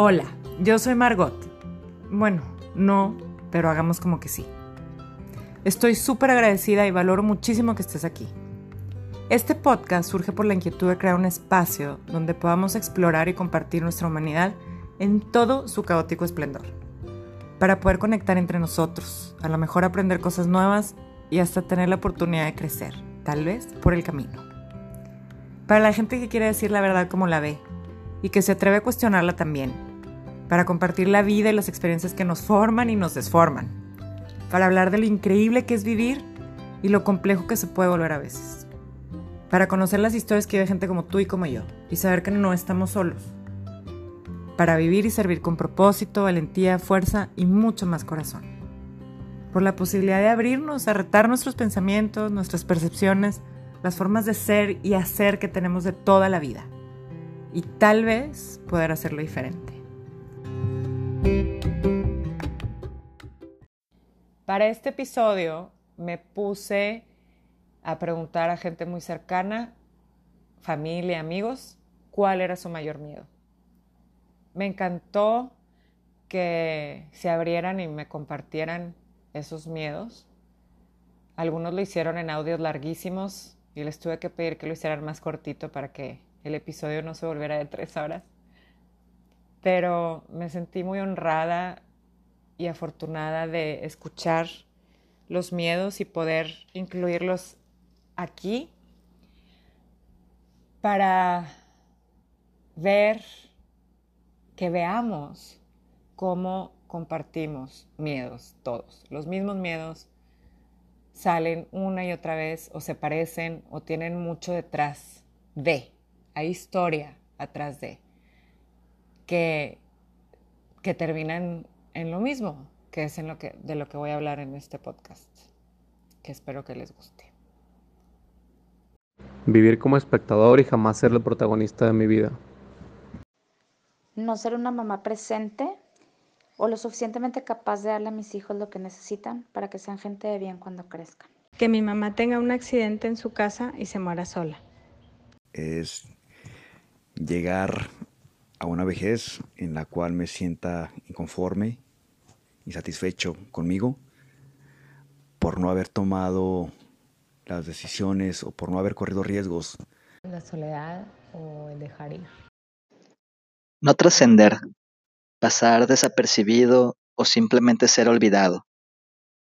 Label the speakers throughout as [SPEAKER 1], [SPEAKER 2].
[SPEAKER 1] Hola, yo soy Margot. Bueno, no, pero hagamos como que sí. Estoy súper agradecida y valoro muchísimo que estés aquí. Este podcast surge por la inquietud de crear un espacio donde podamos explorar y compartir nuestra humanidad en todo su caótico esplendor, para poder conectar entre nosotros, a lo mejor aprender cosas nuevas y hasta tener la oportunidad de crecer, tal vez por el camino. Para la gente que quiere decir la verdad como la ve y que se atreve a cuestionarla también, para compartir la vida y las experiencias que nos forman y nos desforman, para hablar de lo increíble que es vivir y lo complejo que se puede volver a veces. Para conocer las historias que vive gente como tú y como yo, y saber que no estamos solos, para vivir y servir con propósito, valentía, fuerza y mucho más corazón, por la posibilidad de abrirnos a retar nuestros pensamientos, nuestras percepciones, las formas de ser y hacer que tenemos de toda la vida, y tal vez poder hacerlo diferente. Para este episodio me puse a preguntar a gente muy cercana, familia, amigos, cuál era su mayor miedo. Me encantó que se abrieran y me compartieran esos miedos. Algunos lo hicieron en audios larguísimos y les tuve que pedir que lo hicieran más cortito para que el episodio no se volviera de tres horas. Pero me sentí muy honrada y afortunada de escuchar los miedos y poder incluirlos aquí para ver, que veamos cómo compartimos miedos todos. Los mismos miedos salen una y otra vez o se parecen o tienen mucho detrás de. Hay historia atrás de que, que terminan en lo mismo, que es en lo que, de lo que voy a hablar en este podcast, que espero que les guste.
[SPEAKER 2] Vivir como espectador y jamás ser el protagonista de mi vida.
[SPEAKER 3] No ser una mamá presente o lo suficientemente capaz de darle a mis hijos lo que necesitan para que sean gente de bien cuando crezcan.
[SPEAKER 4] Que mi mamá tenga un accidente en su casa y se muera sola.
[SPEAKER 5] Es llegar a una vejez en la cual me sienta inconforme, insatisfecho conmigo por no haber tomado las decisiones o por no haber corrido riesgos.
[SPEAKER 6] La soledad o el dejar ir.
[SPEAKER 7] No trascender, pasar desapercibido o simplemente ser olvidado.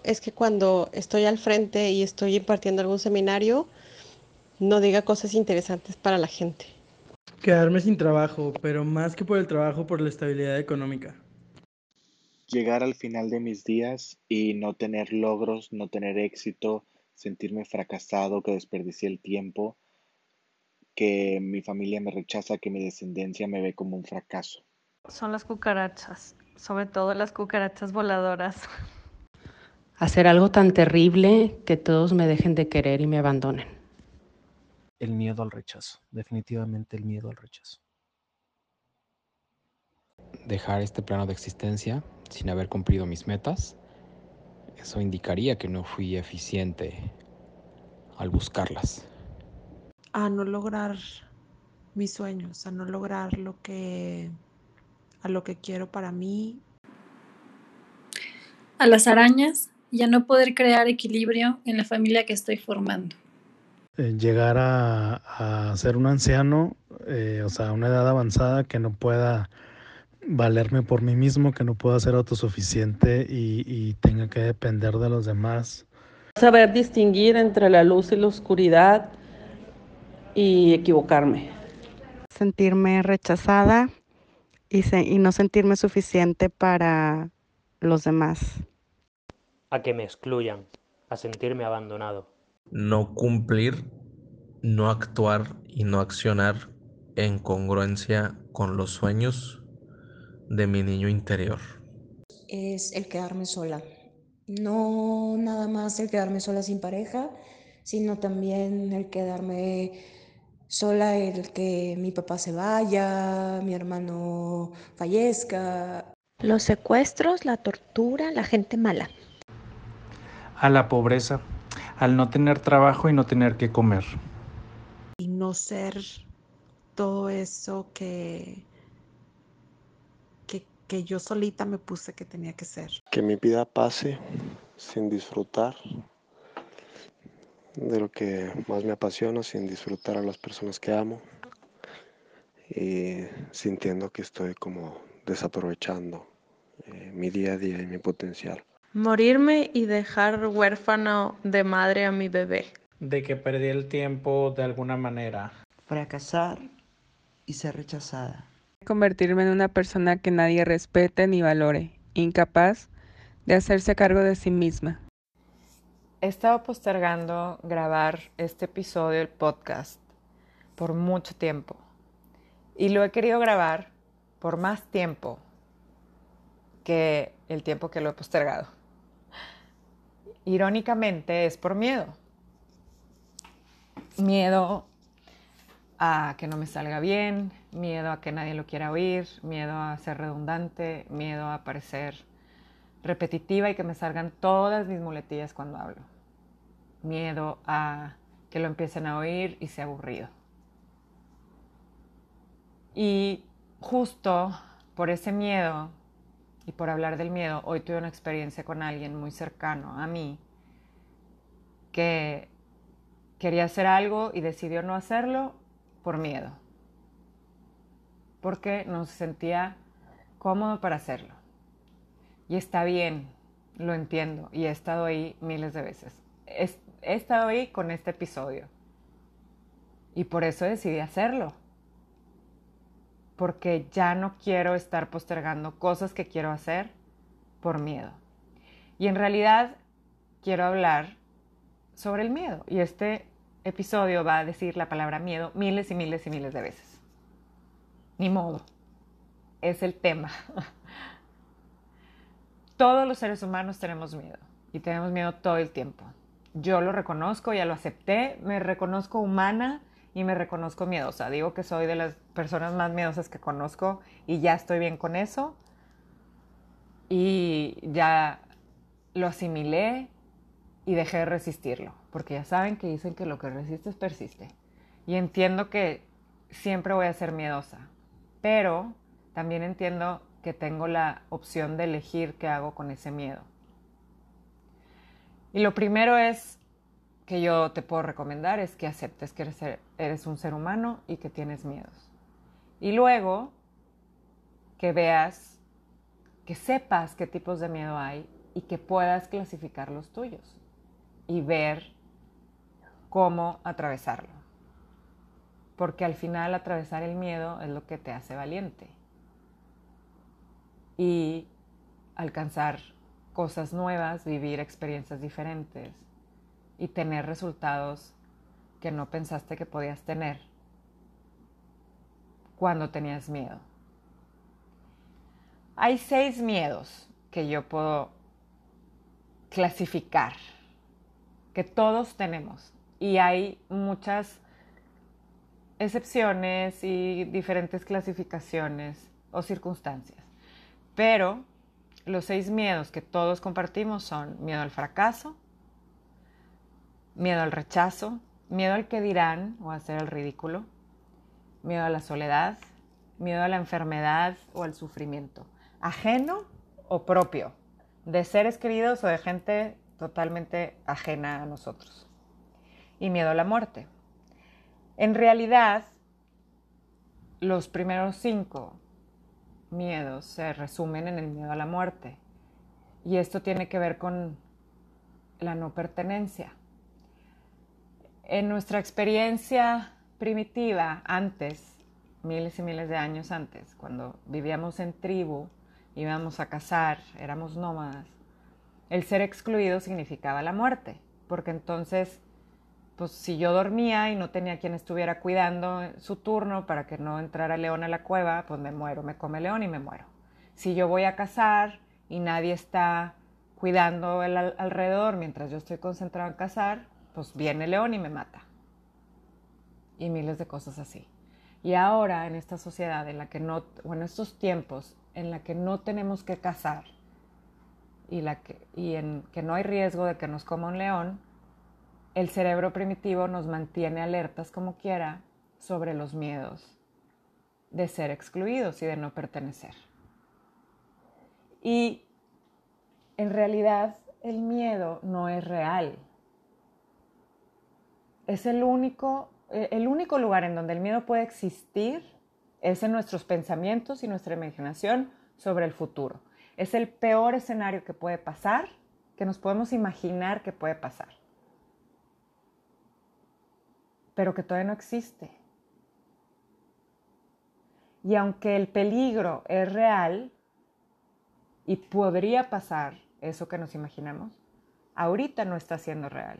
[SPEAKER 8] Es que cuando estoy al frente y estoy impartiendo algún seminario, no diga cosas interesantes para la gente.
[SPEAKER 9] Quedarme sin trabajo, pero más que por el trabajo, por la estabilidad económica.
[SPEAKER 10] Llegar al final de mis días y no tener logros, no tener éxito, sentirme fracasado, que desperdicié el tiempo, que mi familia me rechaza, que mi descendencia me ve como un fracaso.
[SPEAKER 11] Son las cucarachas, sobre todo las cucarachas voladoras.
[SPEAKER 12] Hacer algo tan terrible que todos me dejen de querer y me abandonen.
[SPEAKER 13] El miedo al rechazo, definitivamente el miedo al rechazo.
[SPEAKER 14] Dejar este plano de existencia sin haber cumplido mis metas eso indicaría que no fui eficiente al buscarlas.
[SPEAKER 15] A no lograr mis sueños, a no lograr lo que a lo que quiero para mí.
[SPEAKER 16] A las arañas y a no poder crear equilibrio en la familia que estoy formando.
[SPEAKER 17] Eh, llegar a, ser un anciano, eh, o sea, una edad avanzada que no pueda valerme por mí mismo, que no pueda ser autosuficiente y, y tenga que depender de los demás.
[SPEAKER 18] Saber distinguir entre la luz y la oscuridad y equivocarme.
[SPEAKER 19] Sentirme rechazada y, y no sentirme suficiente para los demás.
[SPEAKER 20] A que me excluyan, a sentirme abandonado.
[SPEAKER 21] No cumplir, no actuar y no accionar en congruencia con los sueños de mi niño interior?
[SPEAKER 22] Es el quedarme sola. No nada más el quedarme sola sin pareja, sino también el quedarme sola, el que mi papá se vaya, mi hermano fallezca.
[SPEAKER 3] Los secuestros, la tortura, la gente mala.
[SPEAKER 23] A la pobreza, al no tener trabajo y no tener que comer.
[SPEAKER 15] Y no ser todo eso que que yo solita me puse que tenía que ser.
[SPEAKER 24] Que mi vida pase sin disfrutar de lo que más me apasiona, sin disfrutar a las personas que amo y sintiendo que estoy como desaprovechando eh, mi día a día y mi potencial.
[SPEAKER 11] Morirme y dejar huérfano de madre a mi bebé.
[SPEAKER 6] De que perdí el tiempo de alguna manera.
[SPEAKER 25] Fracasar y ser rechazada.
[SPEAKER 18] Convertirme en una persona que nadie respete ni valore, incapaz de hacerse cargo de sí misma.
[SPEAKER 1] He estado postergando grabar este episodio del podcast por mucho tiempo y lo he querido grabar por más tiempo que el tiempo que lo he postergado. Irónicamente es por miedo. Miedo a que no me salga bien, miedo a que nadie lo quiera oír, miedo a ser redundante, miedo a parecer repetitiva y que me salgan todas mis muletillas cuando hablo. Miedo a que lo empiecen a oír y sea aburrido. Y justo por ese miedo y por hablar del miedo, hoy tuve una experiencia con alguien muy cercano a mí que quería hacer algo y decidió no hacerlo por miedo, porque no se sentía cómodo para hacerlo. Y está bien, lo entiendo, y he estado ahí miles de veces. He, estado ahí con este episodio. Y por eso decidí hacerlo. Porque ya no quiero estar postergando cosas que quiero hacer por miedo. Y en realidad quiero hablar sobre el miedo. Y este episodio va a decir la palabra miedo miles y miles y miles de veces. Ni modo. Es el tema. Todos los seres humanos tenemos miedo y tenemos miedo todo el tiempo. Yo lo reconozco, ya lo acepté, me reconozco humana y me reconozco miedosa. Digo que soy de las personas más miedosas que conozco y ya estoy bien con eso. Y ya lo asimilé y dejé de resistirlo, porque ya saben que dicen que lo que resistes persiste. Y entiendo que siempre voy a ser miedosa, pero también entiendo que tengo la opción de elegir qué hago con ese miedo. Y lo primero es que yo te puedo recomendar es que aceptes que eres, eres un ser humano y que tienes miedos. Y luego que veas, que sepas qué tipos de miedo hay y que puedas clasificar los tuyos y ver cómo atravesarlo. Porque al final atravesar el miedo es lo que te hace valiente. Y alcanzar cosas nuevas, vivir experiencias diferentes y tener resultados que no pensaste que podías tener cuando tenías miedo. Hay seis miedos que yo puedo clasificar, que todos tenemos, y hay muchas excepciones y diferentes clasificaciones o circunstancias. Pero los seis miedos que todos compartimos son miedo al fracaso, miedo al rechazo, miedo al que dirán o hacer el ridículo, miedo a la soledad, miedo a la enfermedad o al sufrimiento, ajeno o propio, de seres queridos o de gente totalmente ajena a nosotros, y miedo a la muerte. En realidad, los primeros cinco miedos se resumen en el miedo a la muerte, y esto tiene que ver con la no pertenencia en nuestra experiencia primitiva, antes, miles y miles de años antes, cuando vivíamos en tribu, íbamos a cazar, éramos nómadas, el ser excluido significaba la muerte, porque entonces, pues si yo dormía y no tenía quien estuviera cuidando su turno para que no entrara león a la cueva, pues me muero, me come león y me muero. Si yo voy a cazar y nadie está cuidando el alrededor mientras yo estoy concentrado en cazar, pues viene león y me mata. Y miles de cosas así. Y ahora en esta sociedad en la que no, o en estos tiempos en la que no tenemos que cazar y, la que, y en que no hay riesgo de que nos coma un león, el cerebro primitivo nos mantiene alertas como quiera sobre los miedos de ser excluidos y de no pertenecer. Y en realidad el miedo no es real. Es el único, eh, el único lugar en donde el miedo puede existir es en nuestros pensamientos y nuestra imaginación sobre el futuro. Es el peor escenario que puede pasar, que nos podemos imaginar que puede pasar, pero que todavía no existe. Y aunque el peligro es real y podría pasar eso que nos imaginamos, ahorita no está siendo real.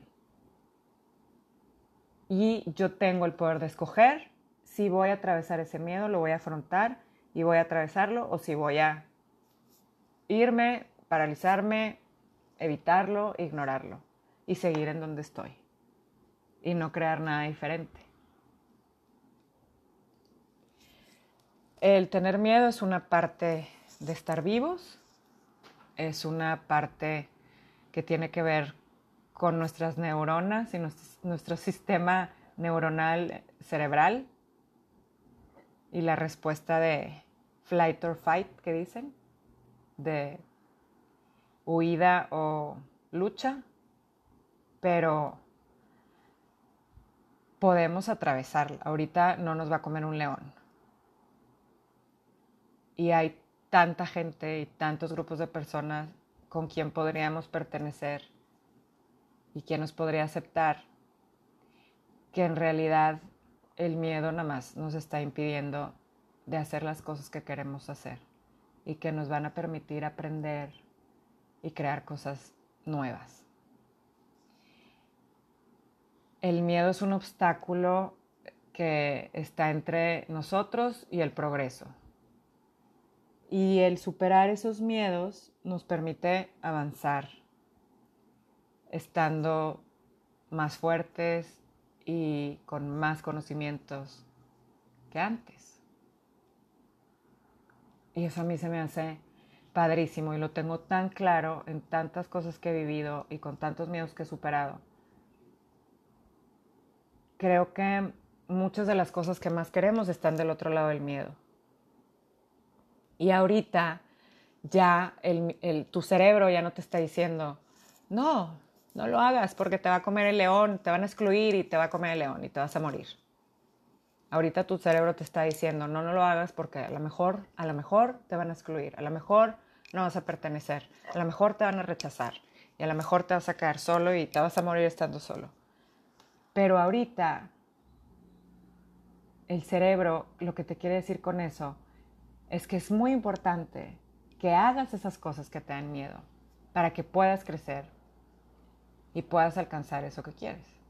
[SPEAKER 1] Y yo tengo el poder de escoger si voy a atravesar ese miedo, lo voy a afrontar y voy a atravesarlo o si voy a irme, paralizarme, evitarlo, ignorarlo y seguir en donde estoy y no crear nada diferente. El tener miedo es una parte de estar vivos, es una parte que tiene que ver con nuestras neuronas y nuestro, sistema neuronal cerebral y la respuesta de flight or fight que dicen, de huida o lucha, pero podemos atravesarla. Ahorita no nos va a comer un león. Y hay tanta gente y tantos grupos de personas con quien podríamos pertenecer y quien nos podría aceptar, que en realidad el miedo nada más nos está impidiendo de hacer las cosas que queremos hacer y que nos van a permitir aprender y crear cosas nuevas. El miedo es un obstáculo que está entre nosotros y el progreso. Y el superar esos miedos nos permite avanzar, estando más fuertes y con más conocimientos que antes. Y eso a mí se me hace padrísimo y lo tengo tan claro en tantas cosas que he vivido y con tantos miedos que he superado. Creo que muchas de las cosas que más queremos están del otro lado del miedo. Y ahorita ya tu cerebro ya no te está diciendo, no, no lo hagas porque te va a comer el león, te van a excluir y te va a comer el león y te vas a morir. Ahorita tu cerebro te está diciendo, no, no lo hagas porque a lo mejor, a lo mejor te van a excluir, a lo mejor no vas a pertenecer, a lo mejor te van a rechazar y a lo mejor te vas a quedar solo y te vas a morir estando solo. Pero ahorita el cerebro lo que te quiere decir con eso es que es muy importante que hagas esas cosas que te dan miedo para que puedas crecer y puedas alcanzar eso que quieres.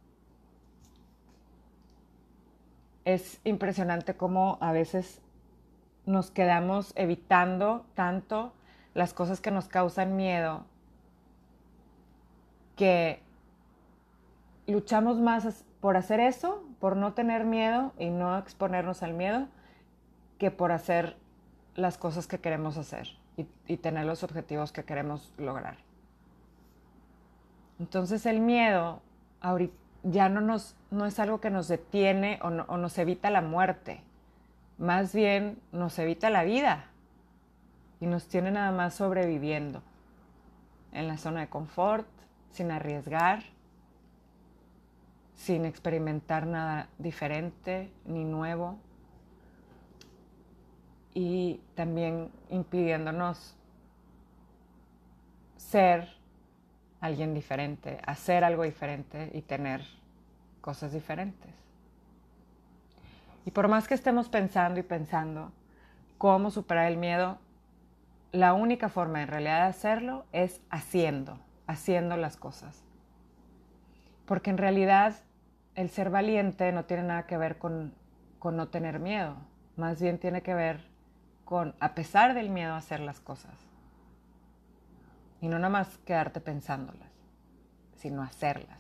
[SPEAKER 1] es impresionante cómo a veces nos quedamos evitando tanto las cosas que nos causan miedo que luchamos más por hacer eso, por no tener miedo y no exponernos al miedo, que por hacer las cosas que queremos hacer y, tener los objetivos que queremos lograr. Entonces el miedo ahorita ya no, nos, no es algo que nos detiene o, o nos evita la muerte, más bien nos evita la vida. Y nos tiene nada más sobreviviendo en la zona de confort, sin arriesgar, sin experimentar nada diferente ni nuevo. Y también impidiéndonos ser alguien diferente, hacer algo diferente y tener cosas diferentes. Y por más que estemos pensando y pensando cómo superar el miedo, la única forma en realidad de hacerlo es haciendo, haciendo las cosas. Porque en realidad el ser valiente no tiene nada que ver con, con no tener miedo, más bien tiene que ver con, a pesar del miedo, hacer las cosas. Y no nada más quedarte pensándolas, sino hacerlas.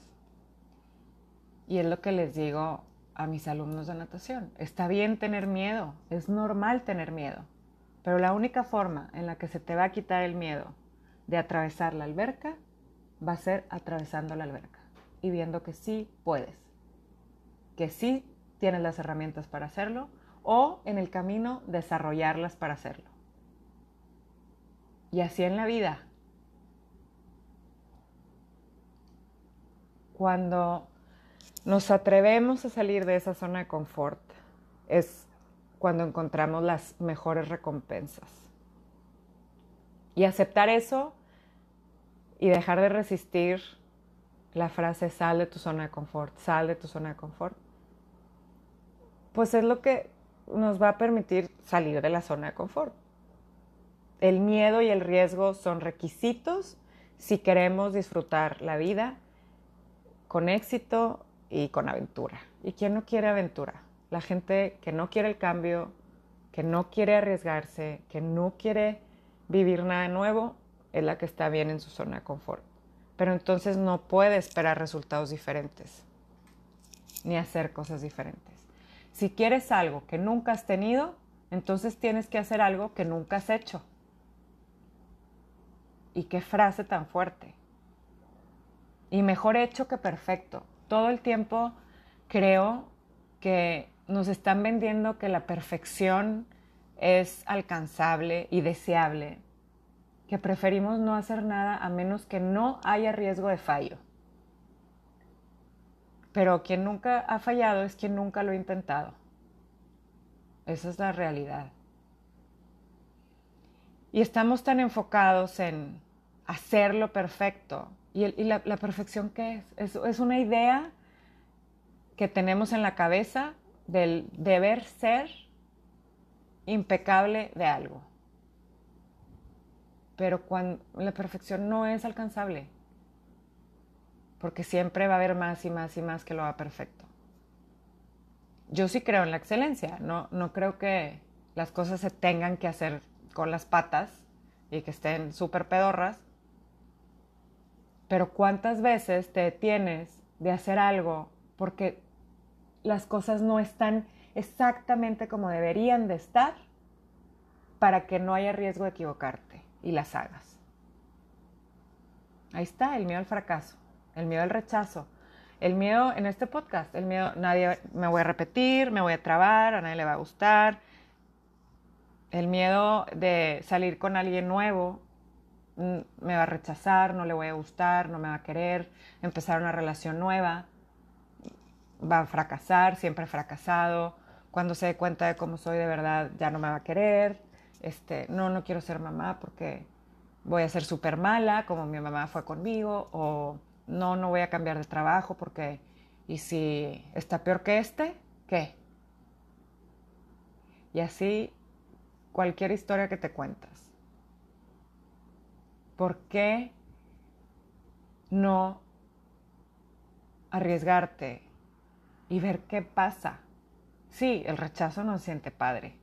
[SPEAKER 1] Y es lo que les digo a mis alumnos de natación. Está bien tener miedo, es normal tener miedo, pero la única forma en la que se te va a quitar el miedo de atravesar la alberca va a ser atravesando la alberca y viendo que sí puedes, que sí tienes las herramientas para hacerlo o en el camino desarrollarlas para hacerlo. Y así en la vida. Cuando nos atrevemos a salir de esa zona de confort, es cuando encontramos las mejores recompensas. Y aceptar eso y dejar de resistir la frase sal de tu zona de confort, sal de tu zona de confort, pues es lo que nos va a permitir salir de la zona de confort. El miedo y el riesgo son requisitos si queremos disfrutar la vida con éxito y con aventura. ¿Y quién no quiere aventura? La gente que no quiere el cambio, que no quiere arriesgarse, que no quiere vivir nada nuevo, es la que está bien en su zona de confort. Pero entonces no puede esperar resultados diferentes, ni hacer cosas diferentes. Si quieres algo que nunca has tenido, entonces tienes que hacer algo que nunca has hecho. Y qué frase tan fuerte. Y mejor hecho que perfecto. Todo el tiempo creo que nos están vendiendo que la perfección es alcanzable y deseable, que preferimos no hacer nada a menos que no haya riesgo de fallo. Pero quien nunca ha fallado es quien nunca lo ha intentado. Esa es la realidad. Y estamos tan enfocados en hacerlo perfecto. ¿Y, la, perfección qué es? es? Una idea que tenemos en la cabeza del deber ser impecable de algo. Pero cuando la perfección no es alcanzable, porque siempre va a haber más y más y más que lo va perfecto. Yo sí creo en la excelencia, no, no creo que las cosas se tengan que hacer con las patas y que estén súper pedorras, pero ¿cuántas veces te detienes de hacer algo porque las cosas no están exactamente como deberían de estar para que no haya riesgo de equivocarte y las hagas? Ahí está el miedo al fracaso, el miedo al rechazo, el miedo en este podcast, el miedo, nadie me voy a repetir, me voy a trabar, a nadie le va a gustar. El miedo de salir con alguien nuevo, me va a rechazar, no le voy a gustar, no me va a querer, empezar una relación nueva, va a fracasar, siempre he fracasado. Cuando se dé cuenta de cómo soy de verdad, ya no me va a querer. Este, no, no quiero ser mamá porque voy a ser súper mala, como mi mamá fue conmigo, o no, no voy a cambiar de trabajo porque, ¿y si está peor que este? ¿Qué? Y así cualquier historia que te cuentas. ¿Por qué no arriesgarte y ver qué pasa? Sí, el rechazo no siente padre.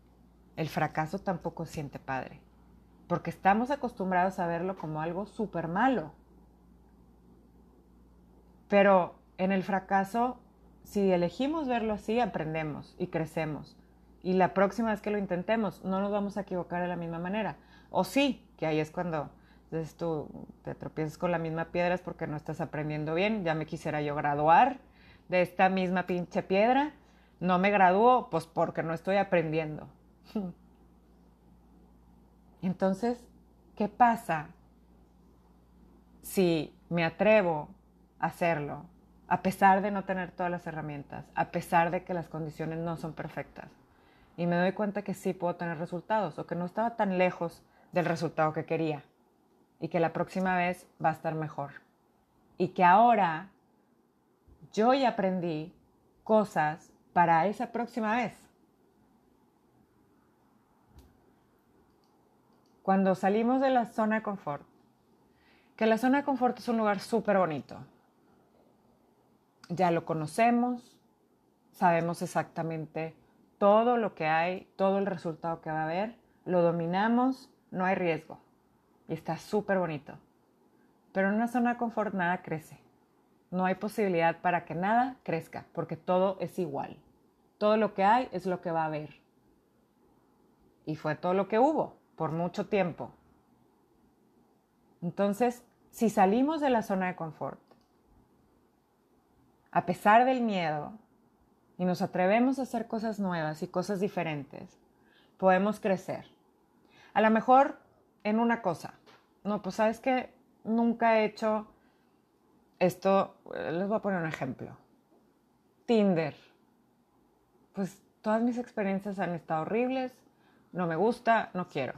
[SPEAKER 1] El fracaso tampoco siente padre. Porque estamos acostumbrados a verlo como algo súper malo. Pero en el fracaso, si elegimos verlo así, aprendemos y crecemos. Y la próxima vez que lo intentemos, no nos vamos a equivocar de la misma manera. O sí, que ahí es cuando tú te tropiezas con la misma piedra porque no estás aprendiendo bien. Ya me quisiera yo graduar de esta misma pinche piedra. No me gradúo, pues porque no estoy aprendiendo. Entonces, ¿qué pasa si me atrevo hacerlo, a pesar de no tener todas las herramientas, a pesar de que las condiciones no son perfectas. Y me doy cuenta que sí puedo tener resultados o que no estaba tan lejos del resultado que quería y que la próxima vez va a estar mejor. Y que ahora yo ya aprendí cosas para esa próxima vez. Cuando salimos de la zona de confort, que la zona de confort es un lugar súper bonito, ya lo conocemos, sabemos exactamente todo lo que hay, todo el resultado que va a haber, lo dominamos, no hay riesgo y está súper bonito. Pero en una zona de confort nada crece. No hay posibilidad para que nada crezca, porque todo es igual. Todo lo que hay es lo que va a haber. Y fue todo lo que hubo por mucho tiempo. Entonces, si salimos de la zona de confort a pesar del miedo, y nos atrevemos a hacer cosas nuevas y cosas diferentes, podemos crecer. A lo mejor en una cosa. No, pues sabes que nunca he hecho esto, eh, les voy a poner un ejemplo. Tinder. Pues todas mis experiencias han estado horribles, no me gusta, no quiero.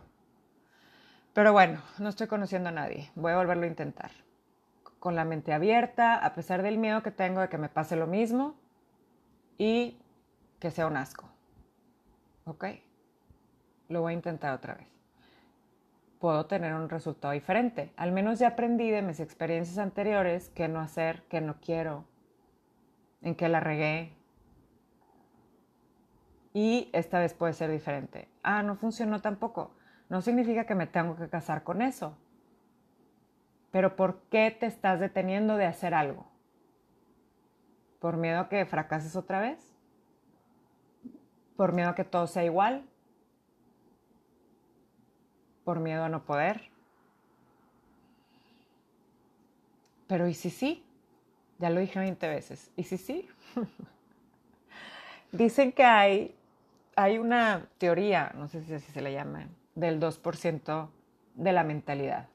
[SPEAKER 1] Pero bueno, no estoy conociendo a nadie, voy a volverlo a intentar. Con la mente abierta, a pesar del miedo que tengo de que me pase lo mismo y que sea un asco. ¿Ok? Lo voy a intentar otra vez. Puedo tener un resultado diferente. Al menos ya aprendí de mis experiencias anteriores qué no hacer, qué no quiero, en qué la regué. Y esta vez puede ser diferente. Ah, no funcionó tampoco. No significa que me tengo que casar con eso. Pero ¿por qué te estás deteniendo de hacer algo? ¿Por miedo a que fracases otra vez? ¿Por miedo a que todo sea igual? ¿Por miedo a no poder? Pero ¿y si sí? Ya lo dije 20 veces. ¿Y si sí? Dicen que hay, hay una teoría, no sé si así se le llama, del 2% de la mentalidad.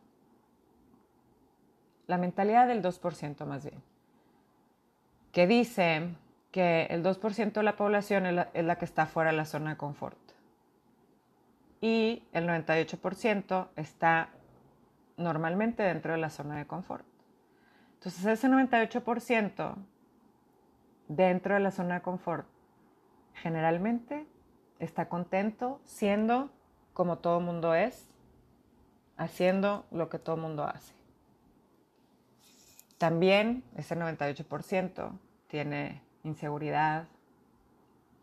[SPEAKER 1] La mentalidad del 2% más bien. Que dice que el 2% de la población es la, es la, que está fuera de la zona de confort. Y el 98% está normalmente dentro de la zona de confort. Entonces ese 98% dentro de la zona de confort generalmente está contento siendo como todo mundo es, haciendo lo que todo mundo hace. También ese 98% tiene inseguridad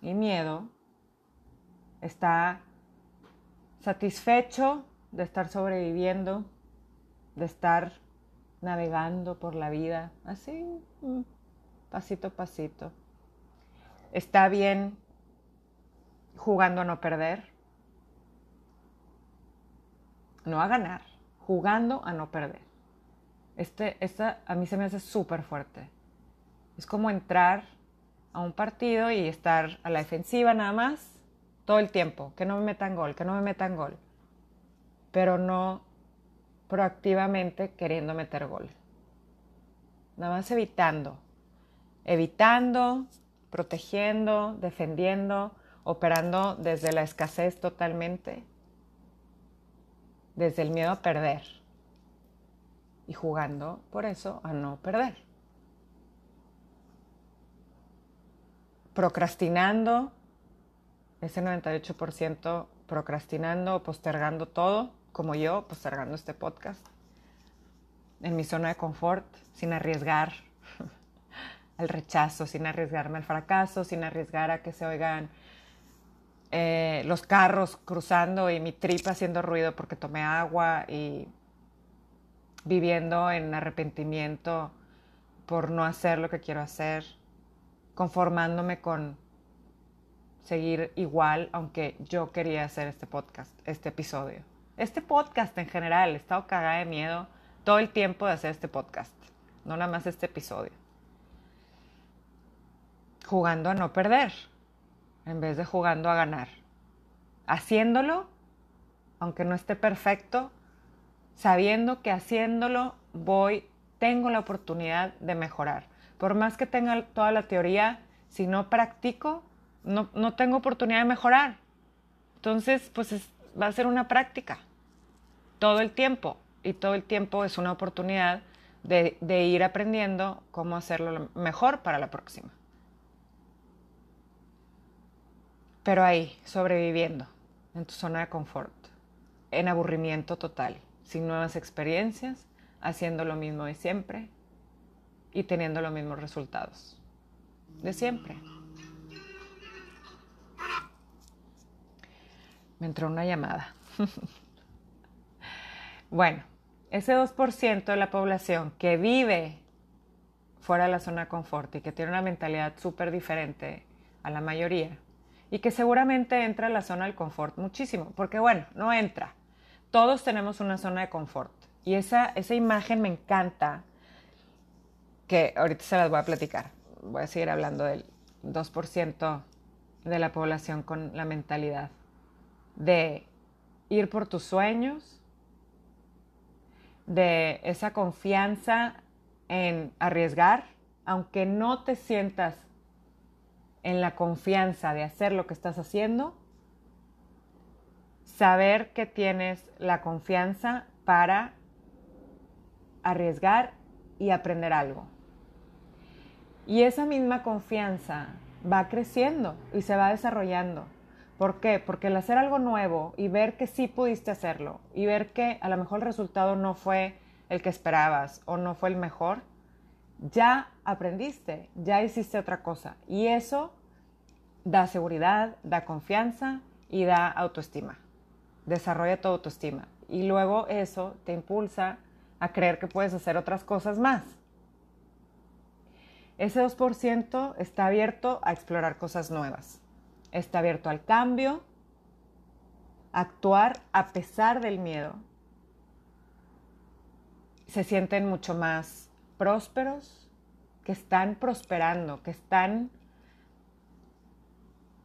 [SPEAKER 1] y miedo, está satisfecho de estar sobreviviendo, de estar navegando por la vida, así, pasito a pasito. Está bien jugando a no perder, no a ganar, jugando a no perder. Este, esta a mí se me hace súper fuerte. Es como entrar a un partido y estar a la defensiva nada más todo el tiempo, que no me metan gol, que no me metan gol, pero no proactivamente queriendo meter gol. Nada más evitando, evitando, protegiendo, defendiendo, operando desde la escasez totalmente, desde el miedo a perder y jugando por eso a no perder. Procrastinando, ese 98% procrastinando postergando todo, como yo, postergando este podcast, en mi zona de confort, sin arriesgar al rechazo, sin arriesgarme al fracaso, sin arriesgar a que se oigan eh, los carros cruzando y mi tripa haciendo ruido porque tomé agua y viviendo en arrepentimiento por no hacer lo que quiero hacer, conformándome con seguir igual, aunque yo quería hacer este podcast, este episodio. Este podcast en general, he estado cagada de miedo todo el tiempo de hacer este podcast, no nada más este episodio. Jugando a no perder, en vez de jugando a ganar. Haciéndolo, aunque no esté perfecto, sabiendo que haciéndolo voy, tengo la oportunidad de mejorar. Por más que tenga toda la teoría, si no practico, no, no tengo oportunidad de mejorar. Entonces, pues es, va a ser una práctica todo el tiempo y todo el tiempo es una oportunidad de, de ir aprendiendo cómo hacerlo mejor para la próxima. Pero ahí, sobreviviendo, en tu zona de confort, en aburrimiento total, sin nuevas experiencias, haciendo lo mismo de siempre y teniendo los mismos resultados de siempre. Me entró una llamada. bueno, ese 2% de la población que vive fuera de la zona de confort y que tiene una mentalidad súper diferente a la mayoría y que seguramente entra a la zona del confort muchísimo, porque bueno, no entra. Todos tenemos una zona de confort y esa, esa imagen me encanta, que ahorita se las voy a platicar. Voy a seguir hablando del 2% de la población con la mentalidad de ir por tus sueños de esa confianza en arriesgar, aunque no te sientas en la confianza de hacer lo que estás haciendo, saber que tienes la confianza para arriesgar y aprender algo. Y esa misma confianza va creciendo y se va desarrollando. ¿Por qué? Porque el hacer algo nuevo y ver que sí pudiste hacerlo y ver que a lo mejor el resultado no fue el que esperabas o no fue el mejor, ya aprendiste, ya hiciste otra cosa. Y eso da seguridad, da confianza y da autoestima. Desarrolla tu autoestima. Y luego eso te impulsa a creer que puedes hacer otras cosas más. Ese 2% está abierto a explorar cosas nuevas. Está abierto al cambio, actuar a pesar del miedo. Se sienten mucho más prósperos, que están prosperando, que están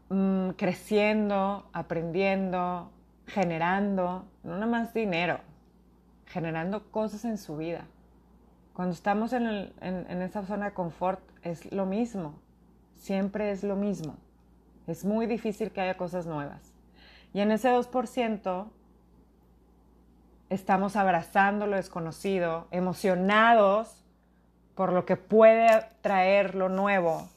[SPEAKER 1] mm, creciendo, aprendiendo, generando, no nada más dinero, generando cosas en su vida. Cuando estamos en, en, esa zona de confort es lo mismo, siempre es lo mismo. Es muy difícil que haya cosas nuevas. Y en ese 2% estamos abrazando lo desconocido, emocionados por lo que puede traer lo nuevo.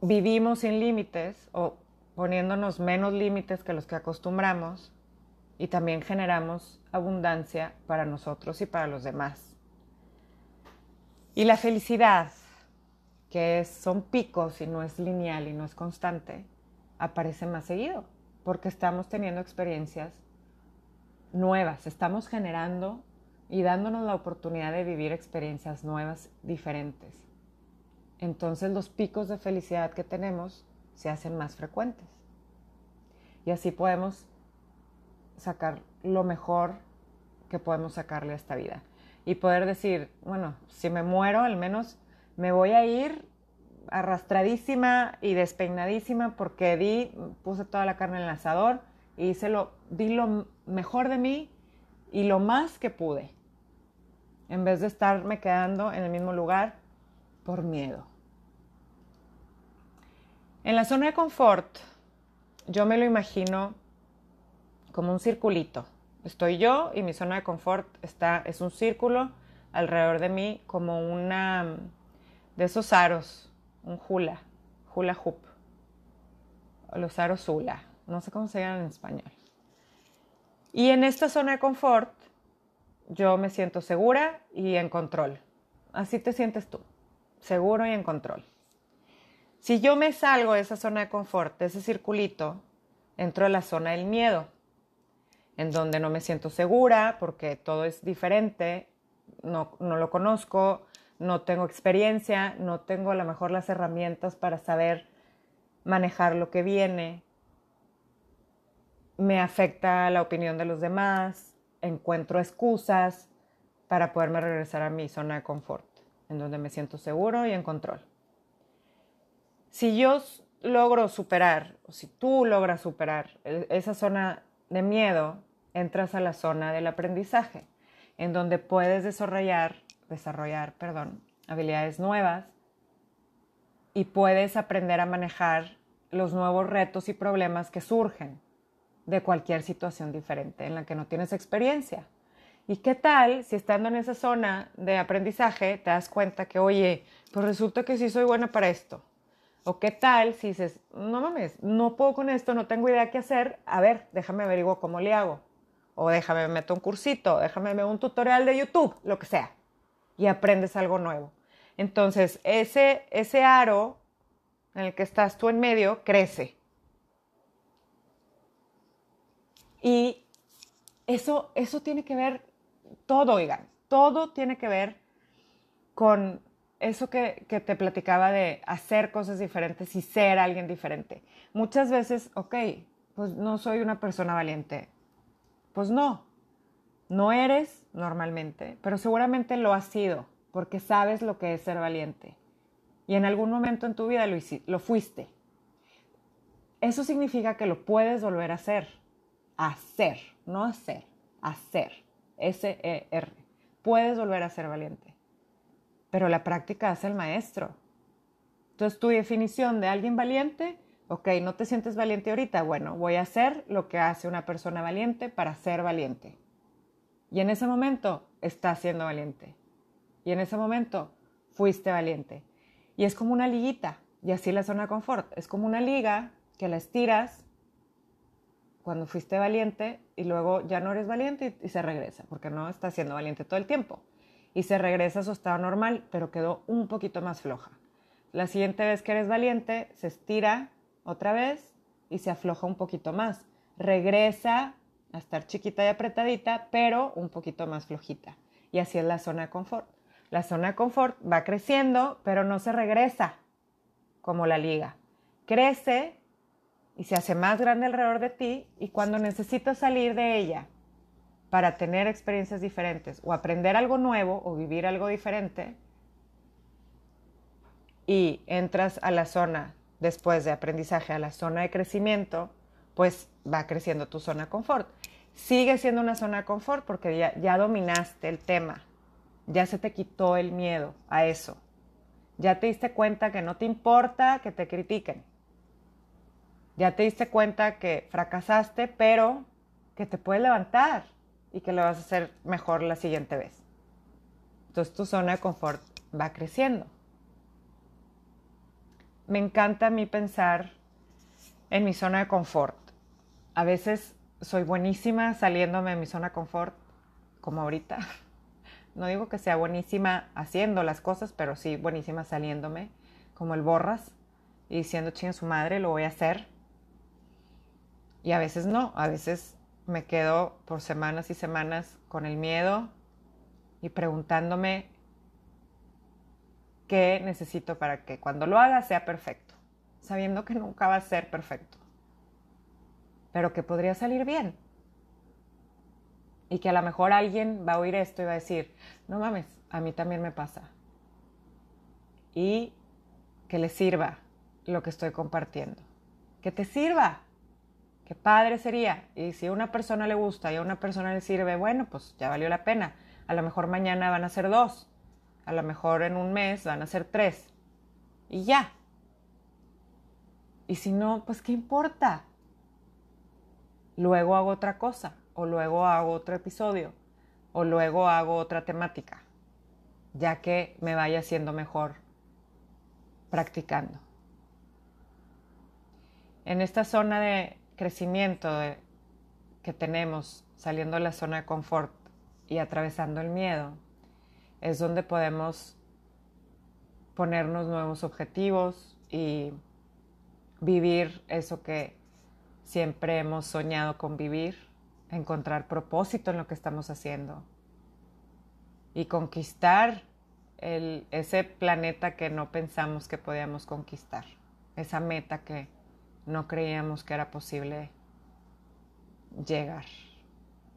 [SPEAKER 1] Vivimos sin límites o poniéndonos menos límites que los que acostumbramos y también generamos abundancia para nosotros y para los demás. Y la felicidad, que son picos y no es lineal y no es constante, aparece más seguido, porque estamos teniendo experiencias nuevas, estamos generando y dándonos la oportunidad de vivir experiencias nuevas, diferentes. Entonces los picos de felicidad que tenemos se hacen más frecuentes. Y así podemos sacar lo mejor que podemos sacarle a esta vida. Y poder decir, bueno, si me muero, al menos me voy a ir arrastradísima y despeinadísima porque di, puse toda la carne en el asador y hice lo, di lo mejor de mí y lo más que pude. En vez de estarme quedando en el mismo lugar por miedo. En la zona de confort, yo me lo imagino como un circulito. Estoy yo y mi zona de confort está, es un círculo alrededor de mí como una de esos aros, un hula, hula hoop, los aros hula, no sé cómo se llaman en español. Y en esta zona de confort yo me siento segura y en control. Así te sientes tú, seguro y en control. Si yo me salgo de esa zona de confort, de ese circulito, entro a la zona del miedo en donde no me siento segura porque todo es diferente, no, lo conozco, no tengo experiencia, no tengo a lo mejor las herramientas para saber manejar lo que viene, me afecta la opinión de los demás, encuentro excusas para poderme regresar a mi zona de confort, en donde me siento seguro y en control. Si yo logro superar, o si tú logras superar esa zona de miedo, entras a la zona del aprendizaje, en donde puedes desarrollar, desarrollar, perdón, habilidades nuevas y puedes aprender a manejar los nuevos retos y problemas que surgen de cualquier situación diferente en la que no tienes experiencia. ¿Y qué tal si estando en esa zona de aprendizaje te das cuenta que, oye, pues resulta que sí soy buena para esto? ¿O qué tal si dices, no mames, no puedo con esto, no tengo idea qué hacer, a ver, déjame averiguar cómo le hago? O déjame meto un cursito, déjame un tutorial de YouTube, lo que sea. Y aprendes algo nuevo. Entonces, ese, ese aro en el que estás tú en medio crece. Y eso, eso tiene que ver todo, oigan, todo tiene que ver con eso que, te platicaba de hacer cosas diferentes y ser alguien diferente. Muchas veces, ok, pues no soy una persona valiente. Pues no, no eres normalmente, pero seguramente lo has sido porque sabes lo que es ser valiente. Y en algún momento en tu vida lo, lo fuiste. Eso significa que lo puedes volver a hacer. Hacer, no hacer, hacer. S-E-R. Puedes volver a ser valiente, pero la práctica hace el maestro. Entonces, tu definición de alguien valiente, ok, no te sientes valiente ahorita, bueno, voy a hacer lo que hace una persona valiente para ser valiente. Y en ese momento estás siendo valiente. Y en ese momento fuiste valiente. Y es como una liguita, y así la zona de confort. Es como una liga que la estiras cuando fuiste valiente y luego ya no eres valiente y, y se regresa, porque no estás siendo valiente todo el tiempo. Y se regresa a su estado normal, pero quedó un poquito más floja. La siguiente vez que eres valiente, se estira otra vez y se afloja un poquito más. Regresa a estar chiquita y apretadita, pero un poquito más flojita. Y así es la zona de confort. La zona de confort va creciendo, pero no se regresa como la liga. Crece y se hace más grande alrededor de ti y cuando necesitas salir de ella para tener experiencias diferentes o aprender algo nuevo o vivir algo diferente y entras a la zona después de aprendizaje, a la zona de crecimiento, pues va creciendo tu zona de confort. Sigue siendo una zona de confort porque ya, dominaste el tema, ya se te quitó el miedo a eso, ya te diste cuenta que no te importa que te critiquen, ya te diste cuenta que fracasaste, pero que te puedes levantar y que lo vas a hacer mejor la siguiente vez. Entonces tu zona de confort va creciendo. Me encanta a mí pensar en mi zona de confort. A veces soy buenísima saliéndome de mi zona confort, como ahorita. No digo que sea buenísima haciendo las cosas, pero sí buenísima saliéndome, como el borras y diciendo, chinga su madre, lo voy a hacer. Y a veces no, a veces me quedo por semanas y semanas con el miedo y preguntándome qué necesito para que cuando lo haga sea perfecto, sabiendo que nunca va a ser perfecto, pero que podría salir bien. Y que a lo mejor alguien va a oír esto y va a decir, no mames, a mí también me pasa. Y que le sirva lo que estoy compartiendo. Que te sirva. Qué padre sería. Y si a una persona le gusta y a una persona le sirve, bueno, pues ya valió la pena. A lo mejor mañana van a ser dos. A lo mejor en un mes van a ser tres. Y ya. Y si no, pues ¿qué importa? Luego hago otra cosa, o luego hago otro episodio, o luego hago otra temática, ya que me vaya siendo mejor practicando. En esta zona de crecimiento que tenemos saliendo de la zona de confort y atravesando el miedo, es donde podemos ponernos nuevos objetivos y vivir eso que siempre hemos soñado con vivir, encontrar propósito en lo que estamos haciendo y conquistar el, ese planeta que no pensamos que podíamos conquistar, esa meta que no creíamos que era posible llegar,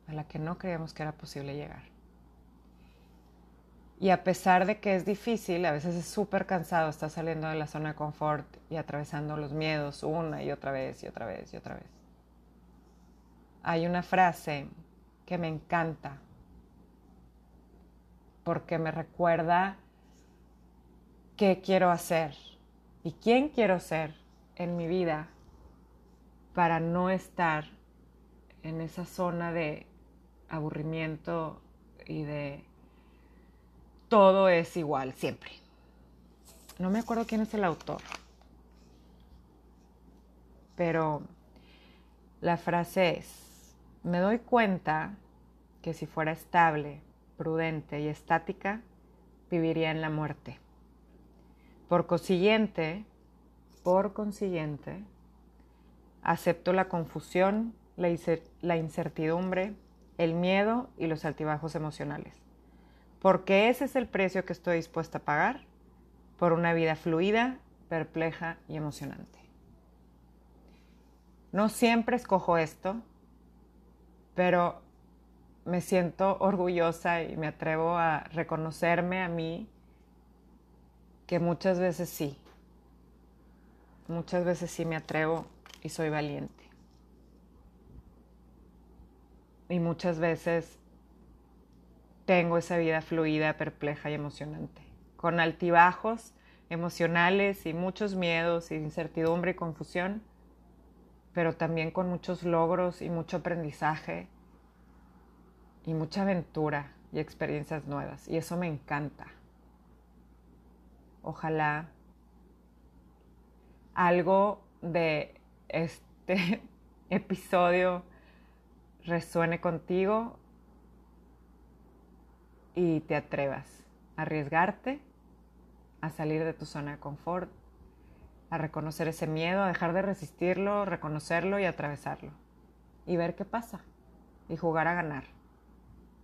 [SPEAKER 1] a la que no creíamos que era posible llegar. Y a pesar de que es difícil, a veces es súper cansado estar saliendo de la zona de confort y atravesando los miedos una y otra vez y otra vez y otra vez. Hay una frase que me encanta porque me recuerda qué quiero hacer y quién quiero ser en mi vida para no estar en esa zona de aburrimiento y de todo es igual siempre. No me acuerdo quién es el autor, pero la frase es, me doy cuenta que si fuera estable, prudente y estática, viviría en la muerte. Por consiguiente, por consiguiente, acepto la confusión, la incertidumbre, el miedo y los altibajos emocionales porque ese es el precio que estoy dispuesta a pagar por una vida fluida, perpleja y emocionante. No siempre escojo esto, pero me siento orgullosa y me atrevo a reconocerme a mí que muchas veces sí, muchas veces sí me atrevo y soy valiente. Y muchas veces tengo esa vida fluida, perpleja y emocionante, con altibajos emocionales y muchos miedos y incertidumbre y confusión, pero también con muchos logros y mucho aprendizaje y mucha aventura y experiencias nuevas. Y eso me encanta. Ojalá algo de este episodio resuene contigo y te atrevas a arriesgarte, a salir de tu zona de confort, a reconocer ese miedo, a dejar de resistirlo, reconocerlo y atravesarlo. Y ver qué pasa. Y jugar a ganar.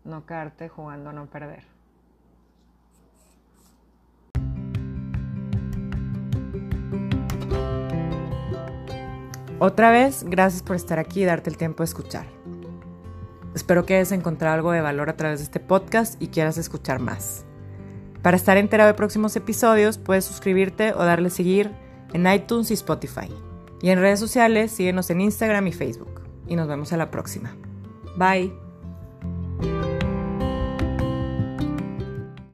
[SPEAKER 1] No quedarte jugando a no perder. Otra vez, gracias por estar aquí y darte el tiempo de escuchar. Espero que hayas encontrado algo de valor a través de este podcast y quieras escuchar más. Para estar enterado de próximos episodios, puedes suscribirte o darle seguir en iTunes y Spotify. Y en redes sociales, síguenos en Instagram y Facebook. Y nos vemos a la próxima. Bye.